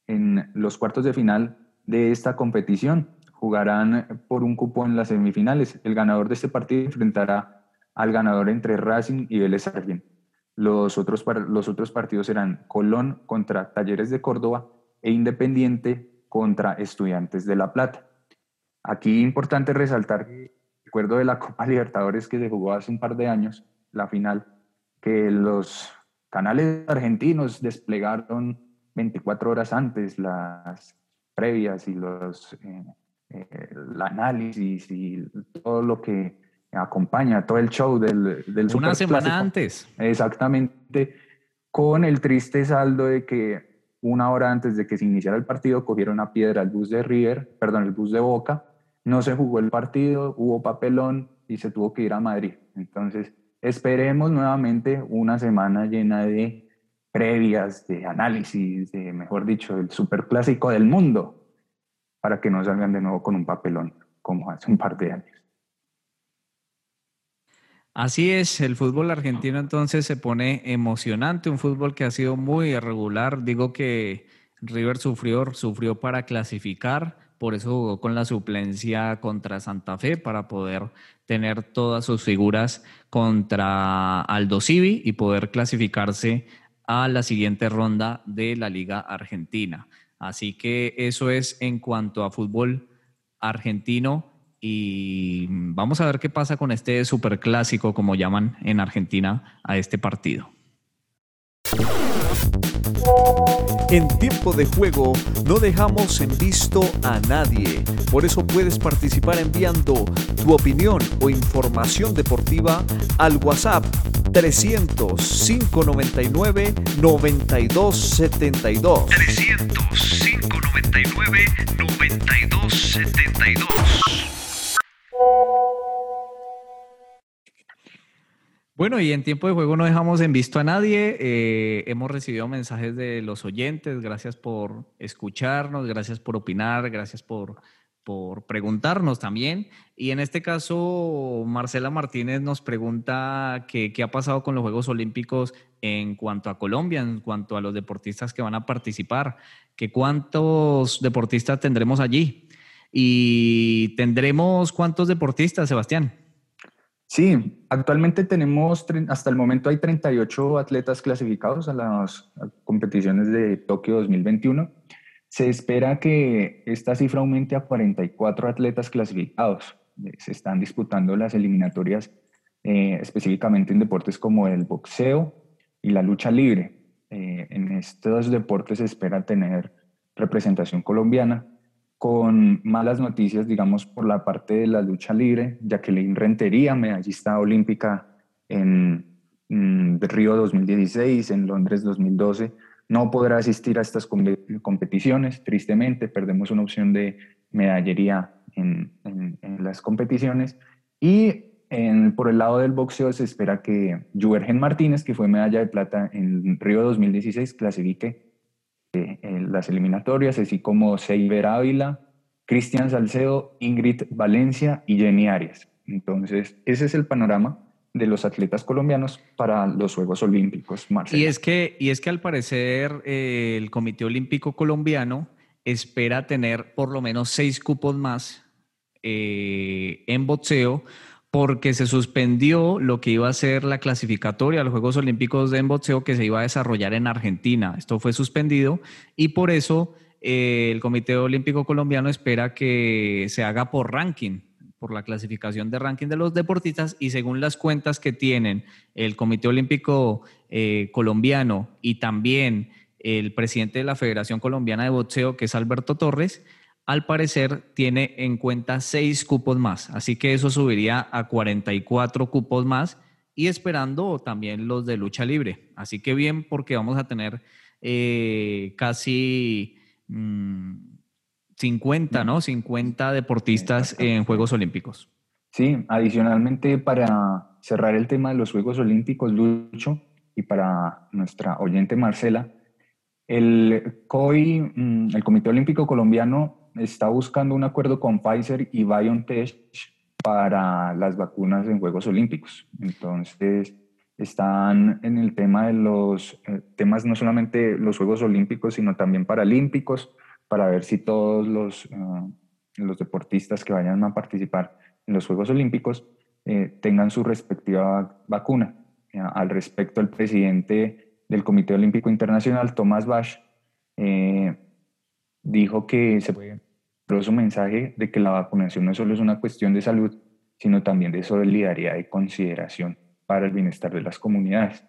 en los cuartos de final de esta competición. Jugarán por un cupo en las semifinales. El ganador de este partido enfrentará al ganador entre Racing y Vélez Argent. Los otros, los otros partidos serán Colón contra Talleres de Córdoba, e Independiente contra Estudiantes de La Plata. Aquí importante resaltar, recuerdo de la Copa Libertadores que se jugó hace un par de años, la final, que los canales argentinos desplegaron 24 horas antes las previas y los, eh, eh, el análisis y todo lo que acompaña, todo el show del, del
Una semana antes.
Exactamente, con el triste saldo de que una hora antes de que se iniciara el partido cogieron a piedra el bus de River, perdón, el bus de Boca, no se jugó el partido, hubo papelón y se tuvo que ir a Madrid. Entonces, Esperemos nuevamente una semana llena de previas, de análisis, de, mejor dicho, el superclásico del mundo, para que no salgan de nuevo con un papelón como hace un par de años.
Así es, el fútbol argentino entonces se pone emocionante, un fútbol que ha sido muy irregular. Digo que River sufrió, sufrió para clasificar, por eso jugó con la suplencia contra Santa Fe para poder tener todas sus figuras contra Aldo Civi y poder clasificarse a la siguiente ronda de la Liga Argentina. Así que eso es en cuanto a fútbol argentino y vamos a ver qué pasa con este superclásico, como llaman en Argentina a este partido.
En tiempo de juego no dejamos en visto a nadie. Por eso puedes participar enviando tu opinión o información deportiva al WhatsApp 300 599 9272. 300 599 9272.
Bueno, y en tiempo de juego no dejamos en visto a nadie. Eh, hemos recibido mensajes de los oyentes. Gracias por escucharnos, gracias por opinar, gracias por, por preguntarnos también. Y en este caso, Marcela Martínez nos pregunta qué ha pasado con los Juegos Olímpicos en cuanto a Colombia, en cuanto a los deportistas que van a participar, que cuántos deportistas tendremos allí. Y tendremos cuántos deportistas, Sebastián.
Sí, actualmente tenemos, hasta el momento hay 38 atletas clasificados a las competiciones de Tokio 2021. Se espera que esta cifra aumente a 44 atletas clasificados. Se están disputando las eliminatorias eh, específicamente en deportes como el boxeo y la lucha libre. Eh, en estos deportes se espera tener representación colombiana con malas noticias, digamos, por la parte de la lucha libre. Jacqueline Rentería, medallista olímpica en, mm, Río 2016, en Londres 2012, no podrá asistir a estas competiciones. Tristemente, perdemos una opción de medallería en, las competiciones. Y por el lado del boxeo se espera que Juergen Martínez, que fue medalla de plata en Río 2016, clasifique en las eliminatorias, así como Seiber Ávila, Cristian Salcedo, Ingrid Valencia y Jenny Arias. Entonces, ese es el panorama de los atletas colombianos para los Juegos Olímpicos.
Y es que, y es que al parecer eh, el Comité Olímpico Colombiano espera tener por lo menos seis cupos más eh, en boxeo porque se suspendió lo que iba a ser la clasificatoria a los Juegos Olímpicos de boxeo que se iba a desarrollar en Argentina. Esto fue suspendido y por eso eh, el Comité Olímpico Colombiano espera que se haga por ranking, por la clasificación de ranking de los deportistas y según las cuentas que tienen el Comité Olímpico eh, Colombiano y también el presidente de la Federación Colombiana de Boxeo, que es Alberto Torres, al parecer tiene en cuenta seis cupos más, así que eso subiría a 44 cupos más y esperando también los de lucha libre. Así que bien, porque vamos a tener eh, casi 50, mm, ¿no? 50 deportistas en Juegos Olímpicos.
Sí, adicionalmente para cerrar el tema de los Juegos Olímpicos, Lucho, y para nuestra oyente Marcela, el COI, mm, el Comité Olímpico Colombiano, está buscando un acuerdo con Pfizer y BioNTech para las vacunas en Juegos Olímpicos. Entonces, están en el tema de los eh, temas no solamente los Juegos Olímpicos, sino también paralímpicos, para ver si todos los, eh, los deportistas que vayan a participar en los Juegos Olímpicos eh, tengan su respectiva vacuna. al respecto, el presidente del Comité Olímpico Internacional, Tomás Bach, dijo que se puede su mensaje de que la vacunación no solo es una cuestión de salud, sino también de solidaridad y consideración para el bienestar de las comunidades.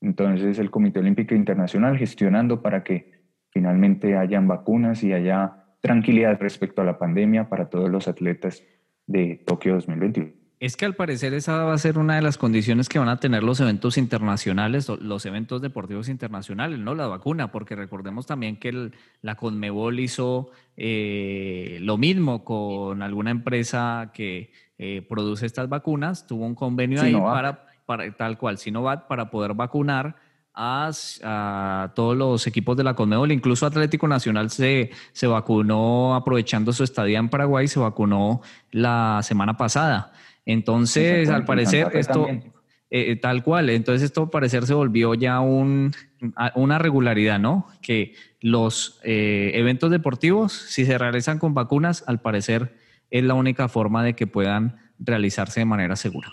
Entonces, el Comité Olímpico Internacional gestionando para que finalmente hayan vacunas y haya tranquilidad respecto a la pandemia para todos los atletas de Tokio 2021.
Es que al parecer esa va a ser una de las condiciones que van a tener los eventos internacionales, los eventos deportivos internacionales, ¿no? La vacuna, porque recordemos también que la Conmebol hizo eh, lo mismo con alguna empresa que eh, produce estas vacunas, tuvo un convenio ahí para, para, tal cual, Sinovac, para poder vacunar a, todos los equipos de la Conmebol, incluso Atlético Nacional se, se vacunó aprovechando su estadía en Paraguay, se vacunó la semana pasada. Entonces, al parecer, esto, eh, eh, tal cual, entonces esto al parecer se volvió ya un, una regularidad, ¿no? Que los eh, eventos deportivos, si se realizan con vacunas, al parecer es la única forma de que puedan realizarse de manera segura.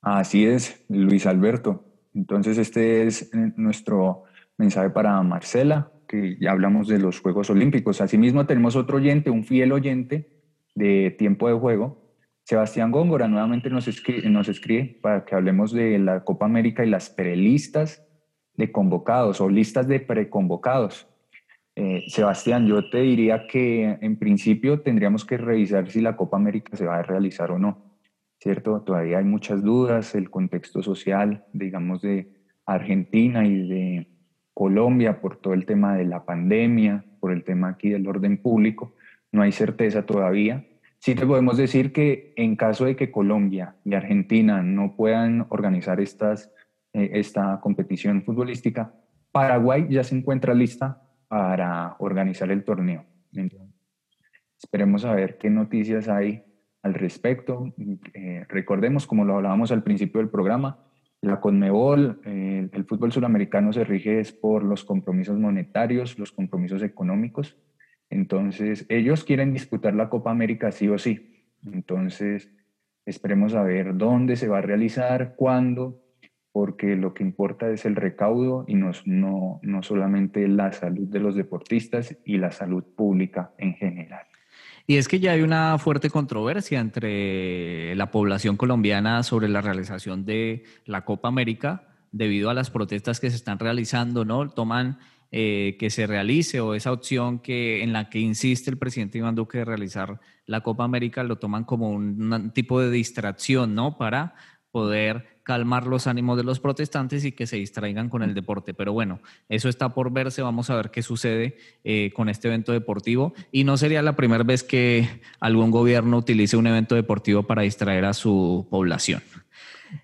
Así es, Luis Alberto. Entonces, este es nuestro mensaje para Marcela, que ya hablamos de los Juegos Olímpicos. Asimismo, tenemos otro oyente, un fiel oyente de tiempo de juego, Sebastián Góngora nuevamente nos escribe, para que hablemos de la Copa América y las prelistas de convocados o listas de preconvocados. Eh, Sebastián, yo te diría que en principio tendríamos que revisar si la Copa América se va a realizar o no, ¿cierto? Todavía hay muchas dudas, el contexto social, digamos, de Argentina y de Colombia por todo el tema de la pandemia, por el tema aquí del orden público, no hay certeza todavía. Sí te podemos decir que en caso de que Colombia y Argentina no puedan organizar estas, eh, esta competición futbolística, Paraguay ya se encuentra lista para organizar el torneo. esperemos a ver qué noticias hay al respecto. Eh, recordemos, como lo hablábamos al principio del programa, la Conmebol, eh, el fútbol sudamericano se rige por los compromisos monetarios, los compromisos económicos entonces, ellos quieren disputar la Copa América sí o sí. Entonces, esperemos a ver dónde se va a realizar, cuándo, porque lo que importa es el recaudo y no, no, no solamente la salud de los deportistas y la salud pública en general.
Y es que ya hay una fuerte controversia entre la población colombiana sobre la realización de la Copa América debido a las protestas que se están realizando, ¿no? Toman eh, que se realice o esa opción que, en la que insiste el presidente Iván Duque de realizar la Copa América lo toman como un, tipo de distracción, ¿no? Para poder calmar los ánimos de los protestantes y que se distraigan con el deporte. Pero bueno, eso está por verse, vamos a ver qué sucede eh, con este evento deportivo. Y no sería la primera vez que algún gobierno utilice un evento deportivo para distraer a su población.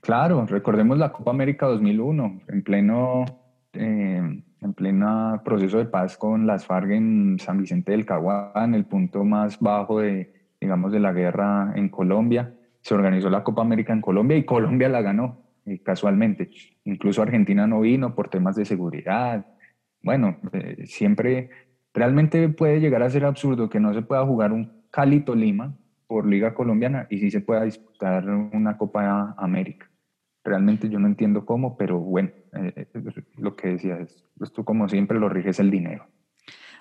Claro, recordemos la Copa América 2001, en pleno eh, en pleno proceso de paz con las FARC en San Vicente del Caguán, el punto más bajo de, digamos, de la guerra en Colombia. Se organizó la Copa América en Colombia y Colombia la ganó, eh, casualmente. Incluso Argentina no vino por temas de seguridad. Bueno, eh, siempre, realmente puede llegar a ser absurdo que no se pueda jugar un Calito Lima por Liga Colombiana y sí se pueda disputar una Copa América. Realmente yo no entiendo cómo, pero bueno, eh, eh, lo que decías, pues tú como siempre lo riges el dinero.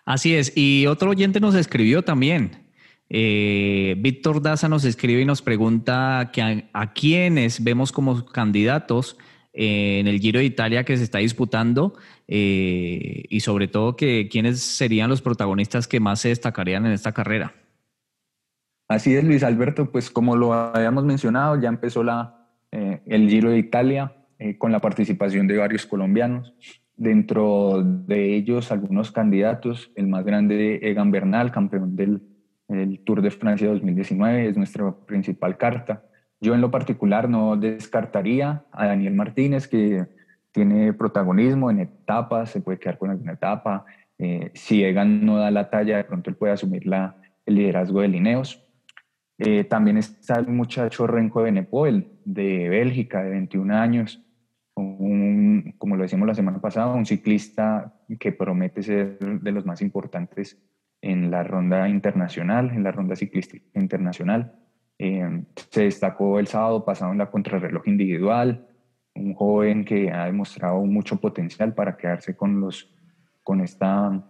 Así es, y otro oyente nos escribió también. Eh, Víctor Daza nos escribe y nos pregunta que a, a quiénes vemos como candidatos en el Giro de Italia que se está disputando y sobre todo que quiénes serían los protagonistas que más se destacarían en esta carrera.
Así es, Luis Alberto, pues como lo habíamos mencionado, ya empezó la, el Giro de Italia, eh, con la participación de varios colombianos. Dentro de ellos, algunos candidatos, el más grande, Egan Bernal, campeón del Tour de Francia 2019, es nuestra principal carta. Yo en lo particular no descartaría a Daniel Martínez, que tiene protagonismo en etapas, se puede quedar con alguna etapa. Eh, si Egan no da la talla, de pronto él puede asumir la, el liderazgo de Lineos. Eh, también está el muchacho Renko Benepoel, de Bélgica, de 21 años, como lo decimos la semana pasada, un ciclista que promete ser de los más importantes en la ronda internacional, en la ronda ciclística internacional. Eh, se destacó el sábado pasado en la contrarreloj individual, un joven que ha demostrado mucho potencial para quedarse con, los, con esta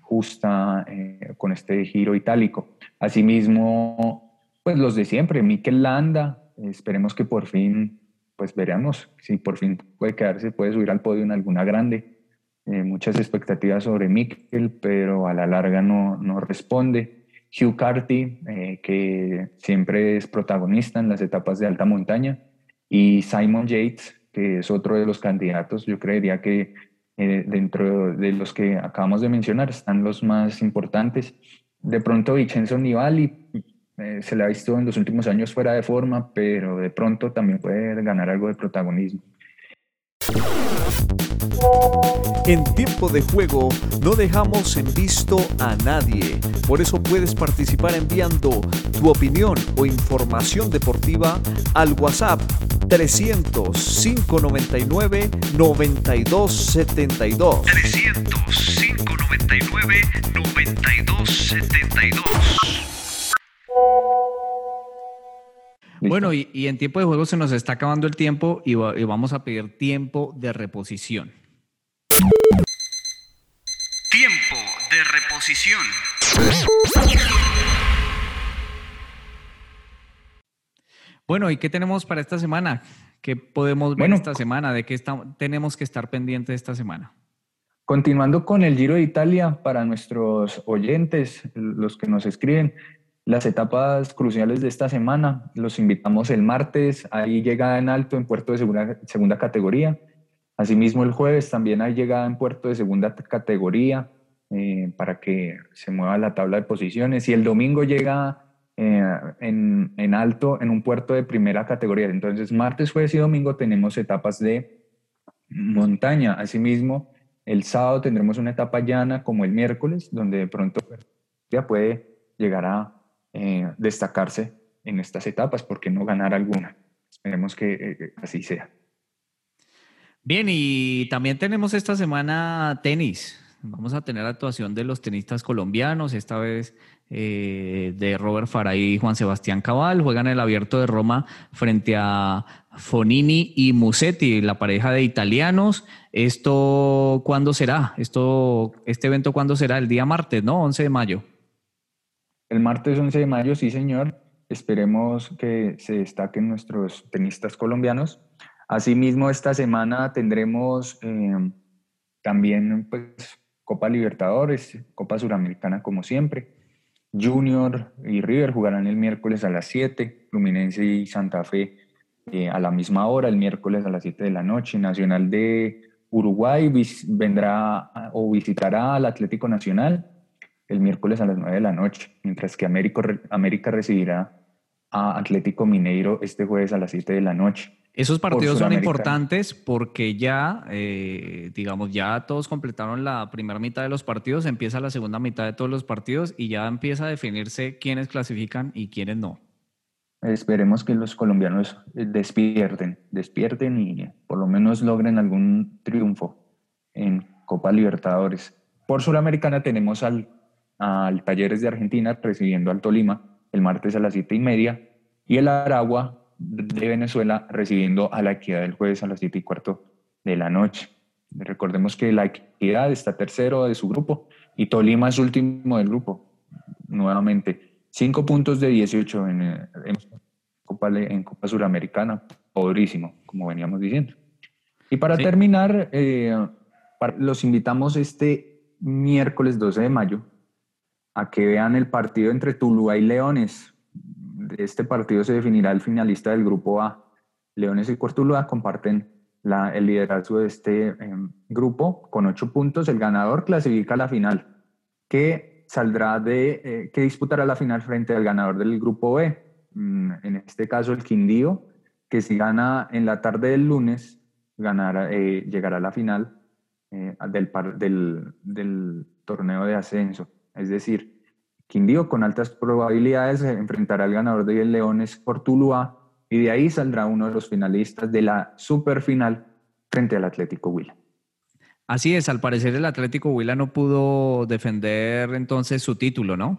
justa eh, con este giro itálico. Asimismo, pues los de siempre, Mikel Landa, esperemos que por fin, pues veremos si por fin puede quedarse, puede subir al podio en alguna grande. Eh, muchas expectativas sobre Mikel, pero a la larga no, no responde. Hugh Carty, eh, que siempre es protagonista en las etapas de alta montaña, y Simon Yates, que es otro de los candidatos, yo creería que eh, dentro de los que acabamos de mencionar están los más importantes. De pronto Vincenzo Nibali eh, se le ha visto en los últimos años fuera de forma, pero de pronto también puede ganar algo de protagonismo.
En tiempo de juego no dejamos en visto a nadie, por eso puedes participar enviando tu opinión o información deportiva al WhatsApp 300 599 9272. 300 599 9272.
Bueno, y, y, en tiempo de juego se nos está acabando el tiempo y, y vamos a pedir tiempo de reposición.
Tiempo de reposición.
Bueno, ¿y qué tenemos para esta semana? ¿Qué podemos ver esta semana? ¿De qué tenemos que estar pendientes esta semana?
Continuando con el Giro de Italia, para nuestros oyentes, los que nos escriben, las etapas cruciales de esta semana, los invitamos el martes, ahí llegada en alto en puerto de segunda, segunda categoría. Asimismo, el jueves también hay llegada en puerto de segunda categoría eh, para que se mueva la tabla de posiciones. Y el domingo llega eh, en, en, alto en un puerto de primera categoría. Entonces, martes, jueves y domingo tenemos etapas de montaña. Asimismo, el sábado tendremos una etapa llana como el miércoles, donde de pronto ya puede llegar a eh, destacarse en estas etapas, porque no ganar alguna. Esperemos que eh, así sea.
Bien, y también tenemos esta semana tenis. Vamos a tener actuación de los tenistas colombianos, esta vez eh, de Robert Faray y Juan Sebastián Cabal. Juegan el abierto de Roma frente a Fonini y Musetti, la pareja de italianos. ¿Esto cuándo será? Esto, ¿Este evento cuándo será? El día martes, ¿no? 11 de mayo.
El martes 11 de mayo, sí, señor. Esperemos que se destaquen nuestros tenistas colombianos. Asimismo, esta semana tendremos eh, también pues, Copa Libertadores, Copa Suramericana como siempre. Junior y River jugarán el miércoles a las 7, Fluminense y Santa Fe eh, a la misma hora, el miércoles a las 7 de la noche. Nacional de Uruguay vendrá o visitará al Atlético Nacional el miércoles a las 9 de la noche, mientras que América, América recibirá a Atlético Mineiro este jueves a las 7 de la noche.
Esos partidos son importantes porque ya, eh, digamos, ya todos completaron la primera mitad de los partidos, empieza la segunda mitad de todos los partidos y ya empieza a definirse quiénes clasifican y quiénes no.
Esperemos que los colombianos eh, despierten, despierten y por lo menos logren algún triunfo en Copa Libertadores. Por Sudamericana tenemos al, al Talleres de Argentina recibiendo al Tolima el martes a las siete y media y el Aragua de Venezuela recibiendo a la Equidad el jueves a las 7 y cuarto de la noche. Recordemos que la Equidad está tercero de su grupo y Tolima es último del grupo. Nuevamente, 5 puntos de 18 en, en, Copa, en Copa Suramericana, pobrísimo, como veníamos diciendo. Y para terminar, eh, los invitamos este miércoles 12 de mayo a que vean el partido entre Tuluá y Leones, este partido se definirá el finalista del grupo A. Leones y Cortuluá comparten el liderazgo de este em, grupo con ocho puntos. El ganador clasifica a la final, que saldrá de, eh, que disputará la final frente al ganador del grupo B. Mm, en este caso, el Quindío, que si gana en la tarde del lunes, ganará, eh, llegará a la final eh, del torneo de ascenso. Es decir, Quindío con altas probabilidades enfrentará al ganador de Leones por Tuluá y de ahí saldrá uno de los finalistas de la superfinal frente al Atlético Huila.
Así es, al parecer el Atlético Huila no pudo defender entonces su título, ¿no?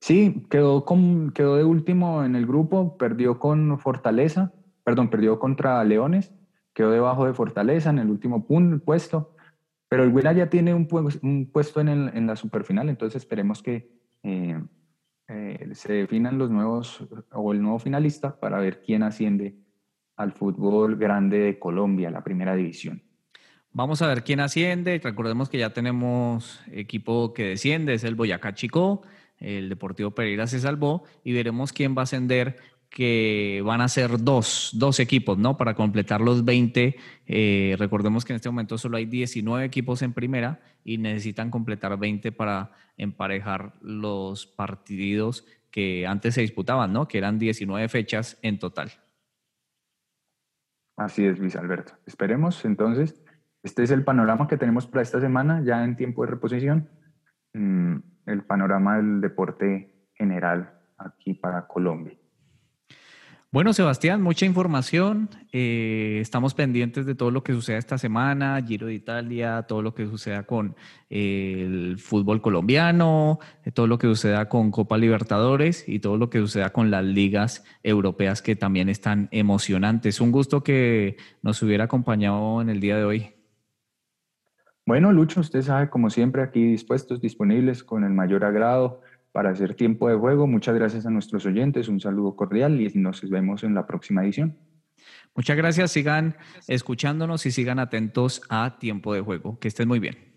Sí, quedó, con, quedó de último en el grupo, perdió con Fortaleza, perdón, perdió contra Leones, quedó debajo de Fortaleza en el último puesto Pero el Huila ya tiene un, puesto en, el, en, la superfinal, entonces esperemos que eh, eh, se definan los nuevos o el nuevo finalista para ver quién asciende al fútbol grande de Colombia, la primera división.
Vamos a ver quién asciende. Recordemos que ya tenemos equipo que desciende, es el Boyacá Chico, el Deportivo Pereira se salvó y veremos quién va a ascender que van a ser dos, dos equipos, ¿no? Para completar los 20. Eh, recordemos que en este momento solo hay 19 equipos en primera y necesitan completar 20 para emparejar los partidos que antes se disputaban, ¿no? Que eran 19 fechas en total.
Así es, Luis Alberto. Esperemos entonces. Este es el panorama que tenemos para esta semana, ya en tiempo de reposición. Mm, el panorama del deporte general aquí para Colombia.
Bueno, Sebastián, mucha información. Eh, estamos pendientes de todo lo que suceda esta semana, Giro de Italia, todo lo que suceda con eh, el fútbol colombiano, todo lo que suceda con Copa Libertadores y todo lo que suceda con las ligas europeas que también están emocionantes. Un gusto que nos hubiera acompañado en el día de hoy.
Bueno, Lucho, usted sabe, como siempre, aquí dispuestos, disponibles con el mayor agrado para hacer tiempo de juego. Muchas gracias a nuestros oyentes, un saludo cordial y nos vemos en la próxima edición.
Muchas gracias, sigan escuchándonos y sigan atentos a tiempo de juego. Que estén muy bien.